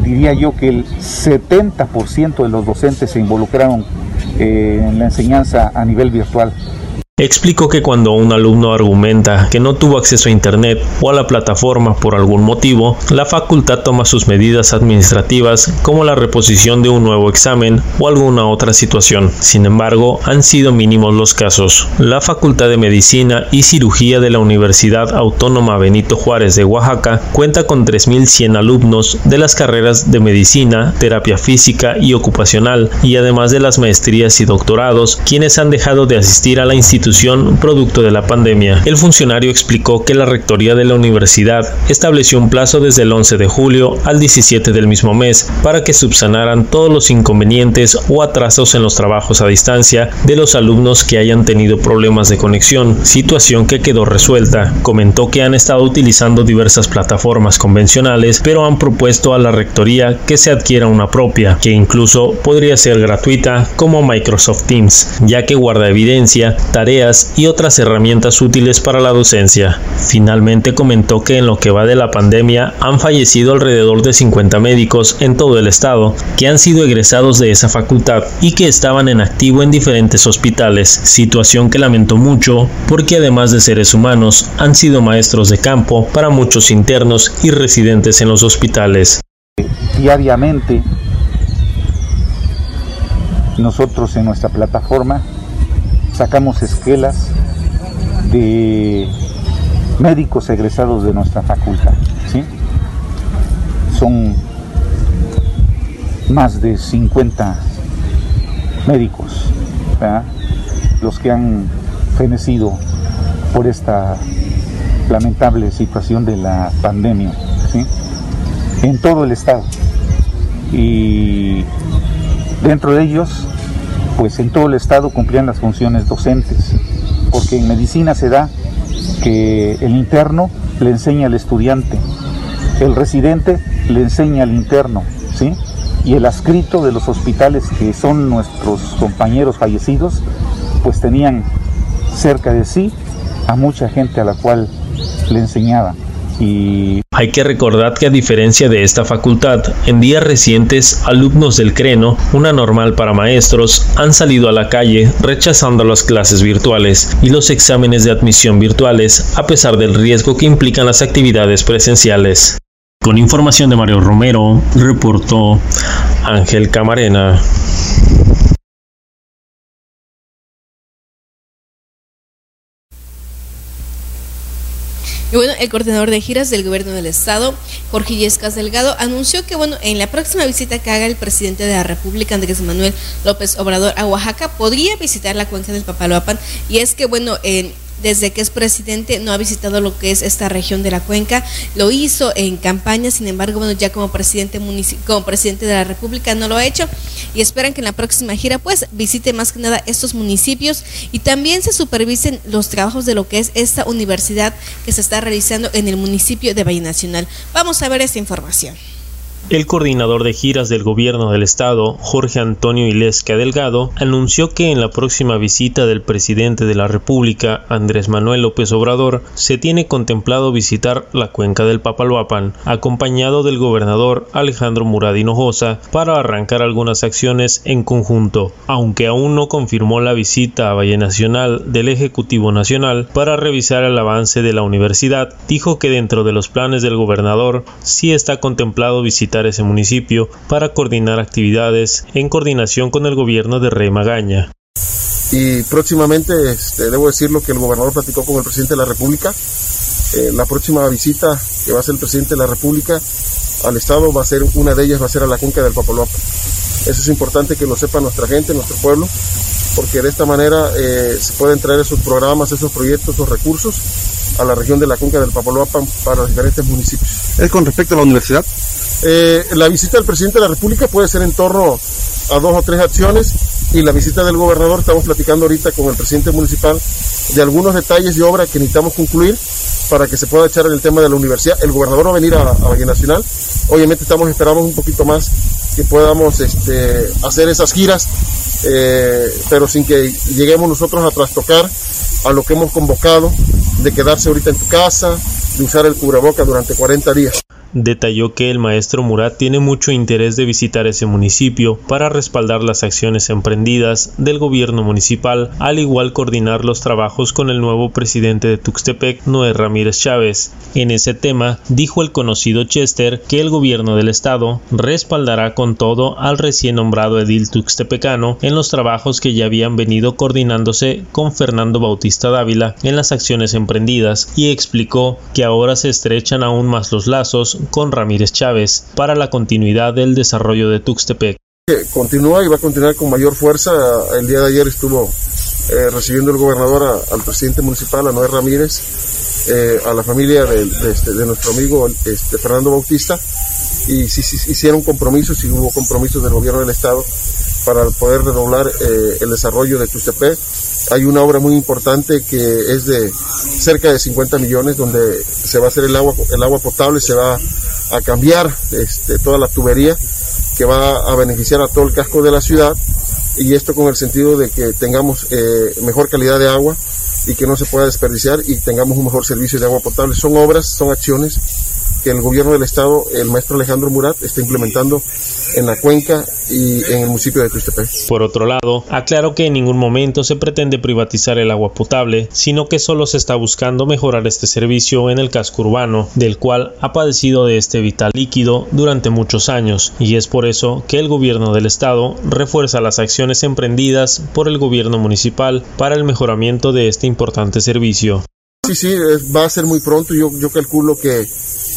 diría yo que el 70% de los docentes se involucraron eh, en la enseñanza a nivel virtual. Explicó que cuando un alumno argumenta que no tuvo acceso a Internet o a la plataforma por algún motivo, la facultad toma sus medidas administrativas como la reposición de un nuevo examen o alguna otra situación. Sin embargo, han sido mínimos los casos. La Facultad de Medicina y Cirugía de la Universidad Autónoma Benito Juárez de Oaxaca cuenta con 3.100 alumnos de las carreras de medicina, terapia física y ocupacional y además de las maestrías y doctorados, quienes han dejado de asistir a la institución producto de la pandemia. El funcionario explicó que la rectoría de la universidad estableció un plazo desde el 11 de julio al 17 del mismo mes para que subsanaran todos los inconvenientes o atrasos en los trabajos a distancia de los alumnos que hayan tenido problemas de conexión, situación que quedó resuelta. Comentó que han estado utilizando diversas plataformas convencionales, pero han propuesto a la rectoría que se adquiera una propia, que incluso podría ser gratuita como Microsoft Teams, ya que guarda evidencia, tareas y otras herramientas útiles para la docencia. Finalmente comentó que en lo que va de la pandemia han fallecido alrededor de 50 médicos en todo el estado que han sido egresados de esa facultad y que estaban en activo en diferentes hospitales, situación que lamentó mucho porque además de seres humanos han sido maestros de campo para muchos internos y residentes en los hospitales. Diariamente nosotros en nuestra plataforma sacamos esquelas de médicos egresados de nuestra facultad. Son más de 50 médicos los que han fenecido por esta lamentable situación de la pandemia en todo el estado. Y dentro de ellos, pues en todo el estado cumplían las funciones docentes, porque en medicina se da que el interno le enseña al estudiante, el residente le enseña al interno, ¿sí? Y el adscrito de los hospitales que son nuestros compañeros fallecidos, pues tenían cerca de sí a mucha gente a la cual le enseñaba. Y hay que recordar que a diferencia de esta facultad, en días recientes alumnos del Creno, una normal para maestros, han salido a la calle rechazando las clases virtuales y los exámenes de admisión virtuales a pesar del riesgo que implican las actividades presenciales. Con información de Mario Romero, reportó Ángel Camarena. Y bueno, el coordinador de giras del gobierno del estado, Jorge Yescas Delgado, anunció que bueno, en la próxima visita que haga el presidente de la República, Andrés Manuel López Obrador, a Oaxaca, podría visitar la cuenca del Papaloapan. Y es que bueno, en desde que es presidente no ha visitado lo que es esta región de la cuenca. Lo hizo en campaña, sin embargo, bueno, ya como presidente como presidente de la República no lo ha hecho y esperan que en la próxima gira pues visite más que nada estos municipios y también se supervisen los trabajos de lo que es esta universidad que se está realizando en el municipio de Valle Nacional. Vamos a ver esta información. El coordinador de giras del gobierno del estado, Jorge Antonio Ilesca Delgado, anunció que en la próxima visita del presidente de la República, Andrés Manuel López Obrador, se tiene contemplado visitar la cuenca del Papaloapan, acompañado del gobernador Alejandro Murad Hinojosa, para arrancar algunas acciones en conjunto, aunque aún no confirmó la visita a Valle Nacional del Ejecutivo Nacional para revisar el avance de la universidad, dijo que dentro de los planes del gobernador sí está contemplado visitar ese municipio para coordinar actividades en coordinación con el gobierno de Rey Magaña. Y próximamente, este, debo decirlo que el gobernador platicó con el presidente de la República. Eh, la próxima visita que va a hacer el presidente de la República al Estado va a ser, una de ellas va a ser a la cuenca del Papaloapa. Eso es importante que lo sepa nuestra gente, nuestro pueblo, porque de esta manera eh, se pueden traer esos programas, esos proyectos, esos recursos a la región de la cuenca del Papaloapan para los diferentes municipios. ¿Es con respecto a la universidad? Eh, la visita del presidente de la República puede ser en torno a dos o tres acciones y la visita del gobernador, estamos platicando ahorita con el presidente municipal de algunos detalles de obra que necesitamos concluir para que se pueda echar en el tema de la universidad. El gobernador va a venir a, a Valle Nacional. Obviamente estamos esperamos un poquito más que podamos este, hacer esas giras, eh, pero sin que lleguemos nosotros a trastocar a lo que hemos convocado de quedarse ahorita en tu casa, de usar el cubreboca durante 40 días detalló que el maestro Murat tiene mucho interés de visitar ese municipio para respaldar las acciones emprendidas del gobierno municipal, al igual coordinar los trabajos con el nuevo presidente de Tuxtepec, Noé Ramírez Chávez. En ese tema, dijo el conocido Chester que el gobierno del estado respaldará con todo al recién nombrado edil tuxtepecano en los trabajos que ya habían venido coordinándose con Fernando Bautista Dávila en las acciones emprendidas y explicó que ahora se estrechan aún más los lazos con Ramírez Chávez para la continuidad del desarrollo de Tuxtepec. Continúa y va a continuar con mayor fuerza. El día de ayer estuvo eh, recibiendo el gobernador al presidente municipal, a Noé Ramírez, eh, a la familia este, de, nuestro amigo este, Fernando Bautista, y hicieron compromisos y hubo compromisos del gobierno del Estado para poder redoblar eh, el desarrollo de Tuxtepec. Hay una obra muy importante que es de cerca de 50 millones donde se va a hacer el agua, el agua potable, se va a cambiar este, toda la tubería que va a beneficiar a todo el casco de la ciudad y esto con el sentido de que tengamos eh, mejor calidad de agua y que no se pueda desperdiciar y tengamos un mejor servicio de agua potable. Son obras, son acciones que el gobierno del estado, el maestro Alejandro Murat, está implementando en la cuenca y en el municipio de Tuxtepec. Por otro lado, aclaró que en ningún momento se pretende privatizar el agua potable, sino que solo se está buscando mejorar este servicio en el casco urbano, del cual ha padecido de este vital líquido durante muchos años, y es por eso que el gobierno del estado refuerza las acciones emprendidas por el gobierno municipal para el mejoramiento de este importante servicio. Sí, sí, va a ser muy pronto. Yo, yo calculo que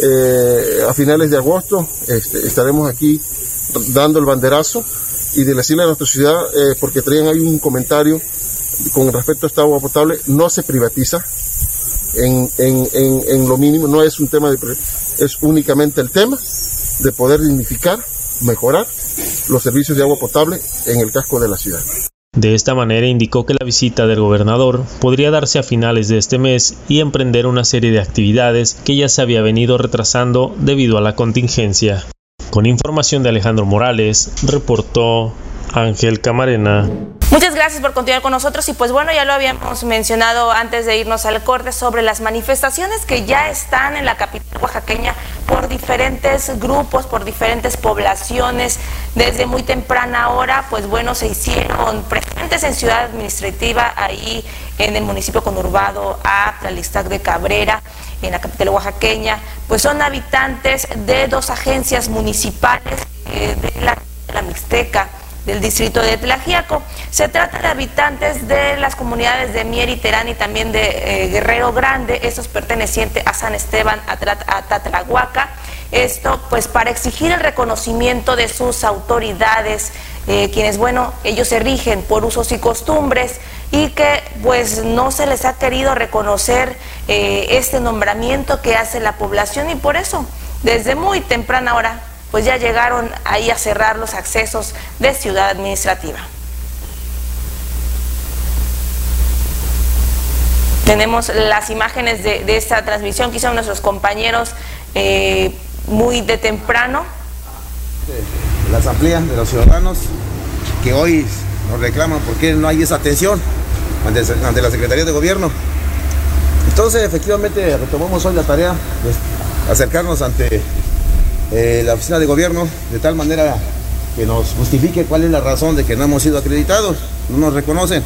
eh, a finales de agosto este, estaremos aquí dando el banderazo y de decirle a nuestra ciudad, eh, porque traían ahí un comentario con respecto a esta agua potable no se privatiza en, en, en, en lo mínimo, no es un tema de, es únicamente el tema de poder dignificar, mejorar los servicios de agua potable en el casco de la ciudad. De esta manera indicó que la visita del gobernador podría darse a finales de este mes y emprender una serie de actividades que ya se había venido retrasando debido a la contingencia. Con información de Alejandro Morales, reportó Ángel Camarena. Muchas gracias por continuar con nosotros y pues bueno, ya lo habíamos mencionado antes de irnos al corte sobre las manifestaciones que ya están en la capital oaxaqueña por diferentes grupos, por diferentes poblaciones. Desde muy temprana hora, pues bueno, se hicieron presentes en Ciudad Administrativa, ahí en el municipio conurbado a Tlalistac de Cabrera, en la capital oaxaqueña, pues son habitantes de dos agencias municipales eh, de la, de la Mixteca del distrito de Tlajiaco. Se trata de habitantes de las comunidades de Mier y Terán y también de eh, Guerrero Grande, estos pertenecientes a San Esteban, a, Tatlahuaca. Esto pues para exigir el reconocimiento de sus autoridades, eh, quienes bueno, ellos se rigen por usos y costumbres y que pues no se les ha querido reconocer eh, este nombramiento que hace la población y por eso desde muy temprana hora pues ya llegaron ahí a cerrar los accesos de Ciudad Administrativa. Tenemos las imágenes de, esta transmisión que hicieron nuestros compañeros eh, muy de temprano. La asamblea de los ciudadanos que hoy nos reclaman porque no hay esa atención ante, ante la Secretaría de Gobierno. Entonces, efectivamente, retomamos hoy la tarea de acercarnos ante eh, la oficina de gobierno de tal manera que nos justifique cuál es la razón de que no hemos sido acreditados, no nos reconocen,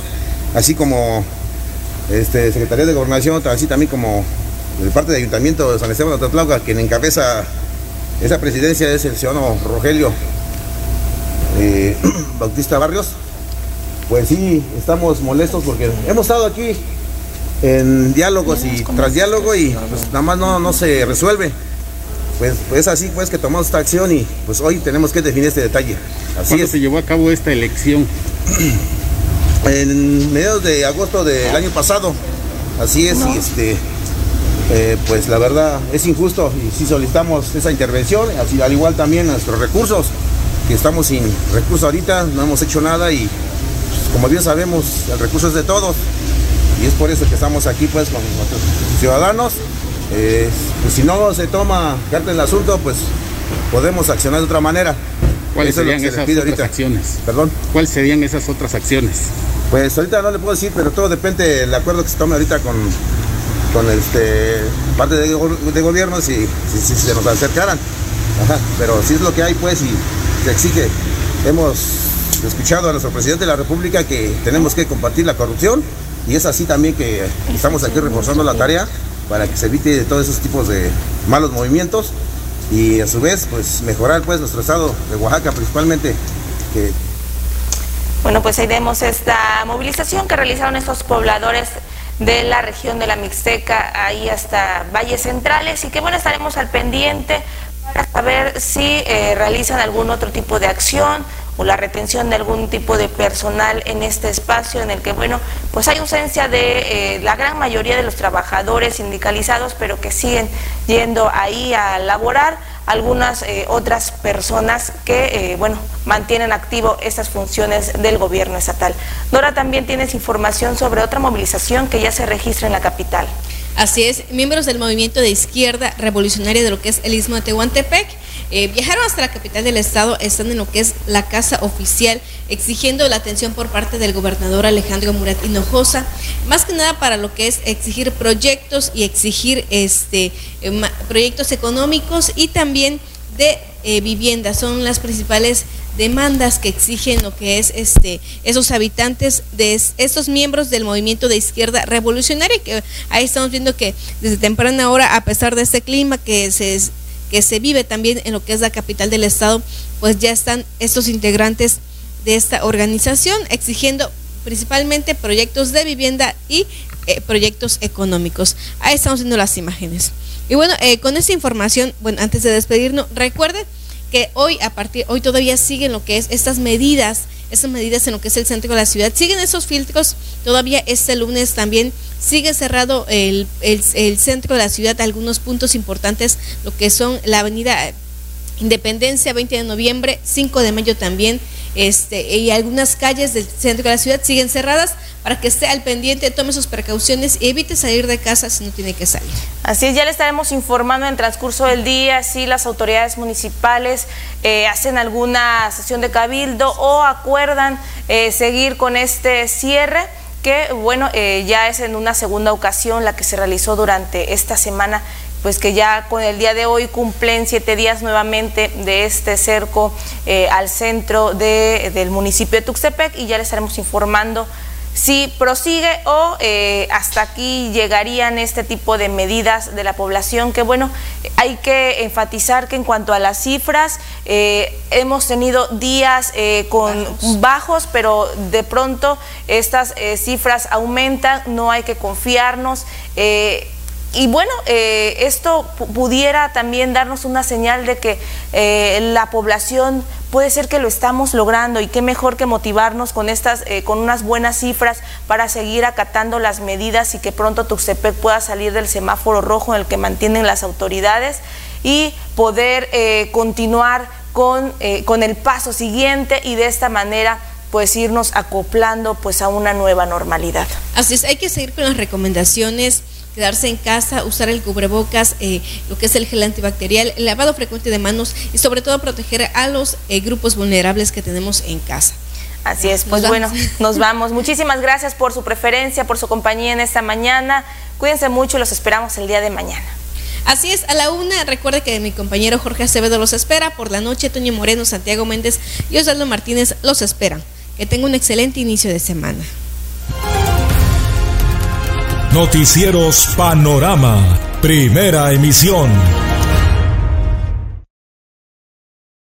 así como este, Secretaría de Gobernación, así también como de parte del Ayuntamiento de San Esteban de Tatlauca, quien encabeza esa presidencia es el ciudadano Rogelio eh, Bautista Barrios. Pues sí, estamos molestos porque hemos estado aquí en diálogos y tras diálogo y pues nada más no, no se resuelve pues, pues así pues que tomamos esta acción y pues hoy tenemos que definir este detalle. Así ¿Cuándo es. se llevó a cabo esta elección? En mediados de agosto del año pasado. Así es, y este eh, pues la verdad es injusto y si solicitamos esa intervención, así al igual también nuestros recursos, que estamos sin recursos ahorita, no hemos hecho nada y pues, como bien sabemos, el recurso es de todos y es por eso que estamos aquí pues con nuestros ciudadanos eh, pues si no se toma carta en el asunto, pues podemos accionar de otra manera. ¿Cuáles Eso es serían se esas otras ahorita. acciones? Perdón. ¿Cuáles serían esas otras acciones? Pues ahorita no le puedo decir, pero todo depende del acuerdo que se tome ahorita con, con este parte de, de gobierno si, si, si se nos acercaran. Ajá, pero si es lo que hay pues y se exige. Hemos escuchado a nuestro presidente de la República que tenemos que combatir la corrupción y es así también que estamos aquí reforzando la tarea para que se evite de todos esos tipos de malos movimientos y a su vez pues mejorar pues nuestro estado de Oaxaca principalmente Bueno, pues ahí vemos esta movilización que realizaron estos pobladores de la región de la Mixteca, ahí hasta Valles Centrales, y que bueno, estaremos al pendiente para saber si eh, realizan algún otro tipo de acción o la retención de algún tipo de personal en este espacio en el que, bueno, pues hay ausencia de eh, la gran mayoría de los trabajadores sindicalizados, pero que siguen yendo ahí a laborar algunas eh, otras personas que, eh, bueno, mantienen activo estas funciones del gobierno estatal. Dora, también tienes información sobre otra movilización que ya se registra en la capital. Así es, miembros del movimiento de izquierda revolucionaria de lo que es el Istmo de Tehuantepec eh, viajaron hasta la capital del estado, están en lo que es la casa oficial, exigiendo la atención por parte del gobernador Alejandro Murat Hinojosa, más que nada para lo que es exigir proyectos y exigir este eh, proyectos económicos y también de eh, vivienda. Son las principales demandas que exigen lo que es este esos habitantes de es- estos miembros del movimiento de izquierda revolucionaria que ahí estamos viendo que desde temprana hora a pesar de este clima que se que se vive también en lo que es la capital del estado pues ya están estos integrantes de esta organización exigiendo principalmente proyectos de vivienda y eh, proyectos económicos. Ahí estamos viendo las imágenes. Y bueno, eh, con esta información, bueno, antes de despedirnos, recuerden que hoy a partir hoy todavía siguen lo que es estas medidas esas medidas en lo que es el centro de la ciudad. Siguen esos filtros, todavía este lunes también sigue cerrado el, el, el centro de la ciudad, algunos puntos importantes, lo que son la avenida Independencia, 20 de noviembre, 5 de mayo también, este, y algunas calles del centro de la ciudad siguen cerradas para que esté al pendiente, tome sus precauciones y evite salir de casa si no tiene que salir. Así es, ya le estaremos informando en transcurso del día si las autoridades municipales eh, hacen alguna sesión de cabildo o acuerdan eh, seguir con este cierre que bueno, eh, ya es en una segunda ocasión la que se realizó durante esta semana pues que ya con el día de hoy cumplen siete días nuevamente de este cerco eh, al centro de, del municipio de Tuxtepec y ya le estaremos informando si prosigue o eh, hasta aquí llegarían este tipo de medidas de la población, que bueno, hay que enfatizar que en cuanto a las cifras, eh, hemos tenido días con bajos. bajos. pero de pronto estas cifras aumentan, no hay que confiarnos y bueno, eh, esto pudiera también darnos una señal de que eh, la población puede ser que lo estamos logrando y qué mejor que motivarnos con estas, eh, con unas buenas cifras para seguir acatando las medidas y que pronto Tuxtepec pueda salir del semáforo rojo en el que mantienen las autoridades y poder continuar con, con el paso siguiente y de esta manera pues irnos acoplando pues a una nueva normalidad. Así es, hay que seguir con las recomendaciones quedarse en casa, usar el cubrebocas, eh, lo que es el gel antibacterial, el lavado frecuente de manos y sobre todo proteger a los eh, grupos vulnerables que tenemos en casa. Así es, pues bueno, nos vamos. Muchísimas gracias por su preferencia, por su compañía en esta mañana. Cuídense mucho y los esperamos el día de mañana. Así es, a la una, recuerde que mi compañero Jorge Acevedo los espera. Por la noche, Toño Moreno, Santiago Méndez y Osvaldo Martínez los esperan. Que tenga un excelente inicio de semana. Noticieros Panorama, primera emisión.